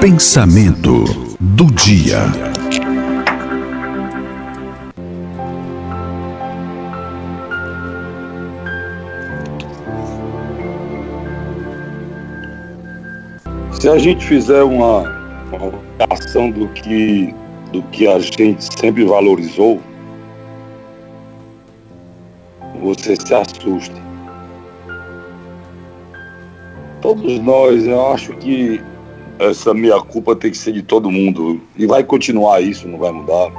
Pensamento do dia. Se a gente fizer uma, ação do que, do que a gente sempre valorizou, você se assusta. Todos nós, eu acho que essa minha culpa tem que ser de todo mundo. E vai continuar isso, não vai mudar.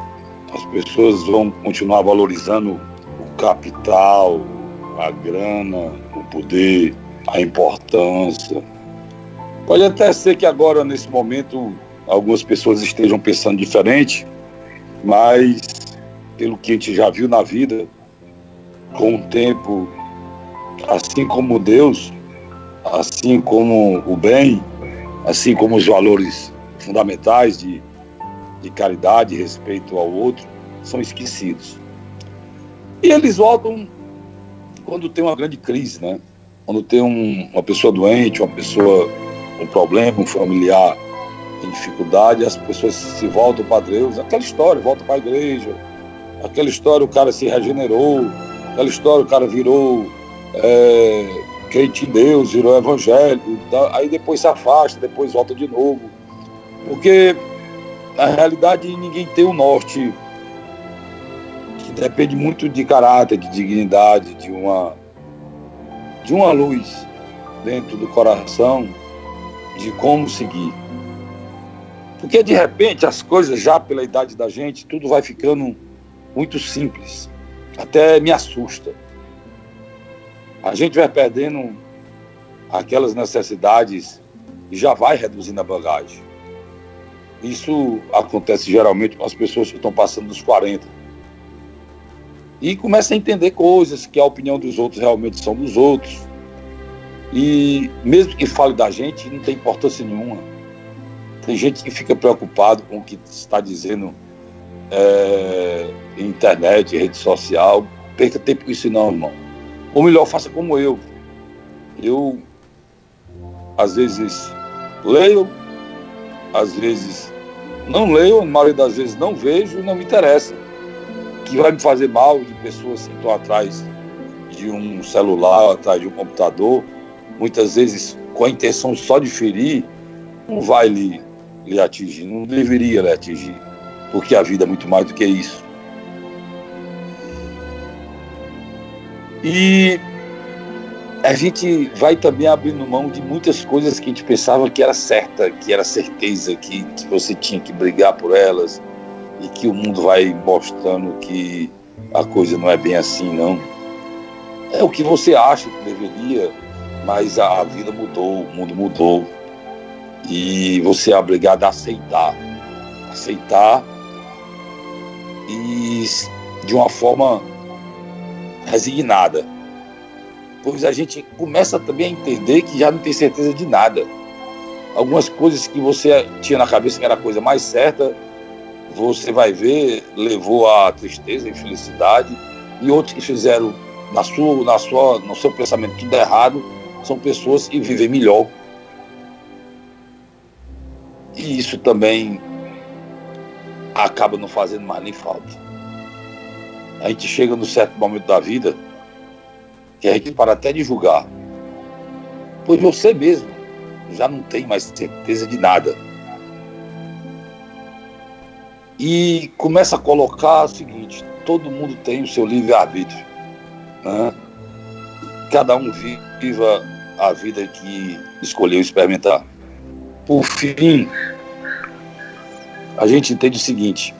As pessoas vão continuar valorizando o capital, a grana, o poder, a importância. Pode até ser que agora, nesse momento, algumas pessoas estejam pensando diferente, mas pelo que a gente já viu na vida, com o tempo, assim como Deus, assim como o bem, assim como os valores fundamentais de, de caridade respeito ao outro, são esquecidos. E eles voltam quando tem uma grande crise, né? Quando tem um, uma pessoa doente, uma pessoa um problema, um familiar em dificuldade, as pessoas se voltam para Deus, aquela história, volta para a igreja, aquela história o cara se regenerou, aquela história o cara virou é, crente em Deus, virou evangélico, aí depois se afasta, depois volta de novo. Porque na realidade ninguém tem o norte, que depende muito de caráter, de dignidade, de uma, de uma luz dentro do coração de como seguir. Porque de repente as coisas já pela idade da gente, tudo vai ficando muito simples. Até me assusta. A gente vai perdendo aquelas necessidades e já vai reduzindo a bagagem. Isso acontece geralmente com as pessoas que estão passando dos 40. E começa a entender coisas que a opinião dos outros realmente são dos outros e mesmo que fale da gente, não tem importância nenhuma. Tem gente que fica preocupado com o que está dizendo é, internet, rede social. Perca tempo com isso não, irmão. Ou melhor, faça como eu. Eu, às vezes, leio, às vezes não leio, a maioria das vezes não vejo e não me interessa. Que vai me fazer mal de pessoas que estão atrás de um celular, atrás de um computador, muitas vezes com a intenção só de ferir, não vai lhe, lhe atingir, não deveria lhe atingir, porque a vida é muito mais do que isso. E a gente vai também abrindo mão de muitas coisas que a gente pensava que era certa, que era certeza, que, que você tinha que brigar por elas e que o mundo vai mostrando que a coisa não é bem assim, não. É o que você acha que deveria, mas a, a vida mudou, o mundo mudou. E você é obrigado a aceitar. Aceitar e de uma forma resignada. Pois a gente começa também a entender que já não tem certeza de nada. Algumas coisas que você tinha na cabeça que era a coisa mais certa, você vai ver, levou a tristeza, infelicidade, e outros que fizeram na sua, na sua, no seu pensamento tudo errado, são pessoas que vivem melhor. E isso também acaba não fazendo mais nem falta. A gente chega num certo momento da vida que a gente para até de julgar. Pois você mesmo já não tem mais certeza de nada. E começa a colocar o seguinte: todo mundo tem o seu livre-arbítrio. Né? Cada um viva a vida que escolheu experimentar. Por fim, a gente entende o seguinte: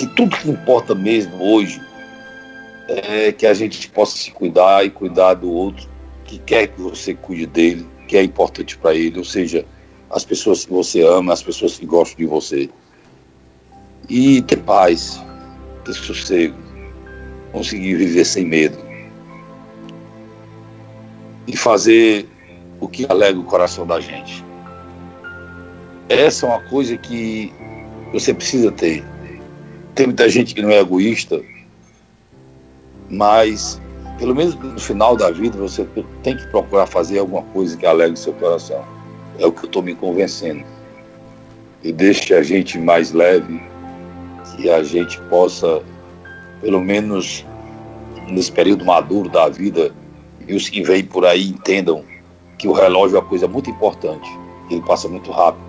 que tudo que importa mesmo hoje é que a gente possa se cuidar e cuidar do outro que quer que você cuide dele, que é importante para ele, ou seja, as pessoas que você ama, as pessoas que gostam de você. E ter paz, ter sossego, conseguir viver sem medo e fazer o que alega o coração da gente. Essa é uma coisa que você precisa ter. Tem muita gente que não é egoísta, mas pelo menos no final da vida você tem que procurar fazer alguma coisa que alegue o seu coração. É o que eu estou me convencendo. E deixe a gente mais leve, que a gente possa, pelo menos nesse período maduro da vida, e os que vêm por aí entendam que o relógio é uma coisa muito importante, ele passa muito rápido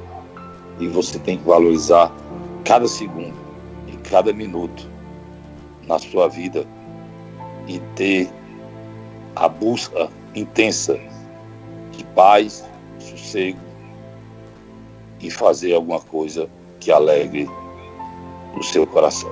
e você tem que valorizar cada segundo cada minuto na sua vida e ter a busca intensa de paz, sossego e fazer alguma coisa que alegre o seu coração.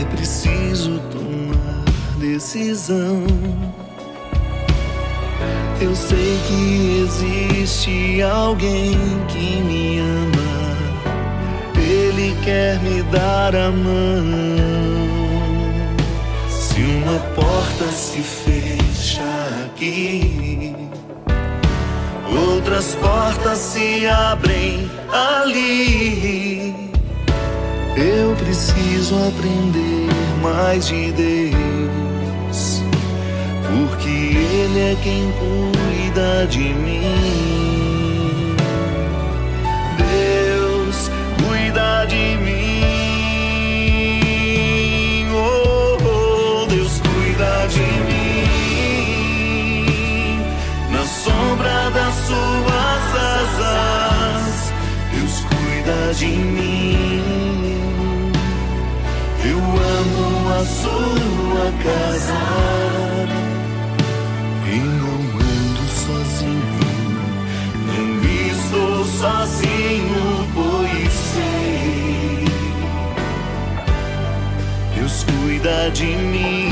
É preciso tomar decisão. Eu sei que existe alguém que me ama. Ele quer me dar a mão. Se uma porta se fecha aqui outras portas se abrem ali. Eu preciso aprender mais de Deus, porque Ele é quem cuida de mim. A sua casa e não ando sozinho. Não estou sozinho, pois sei. Deus cuida de mim.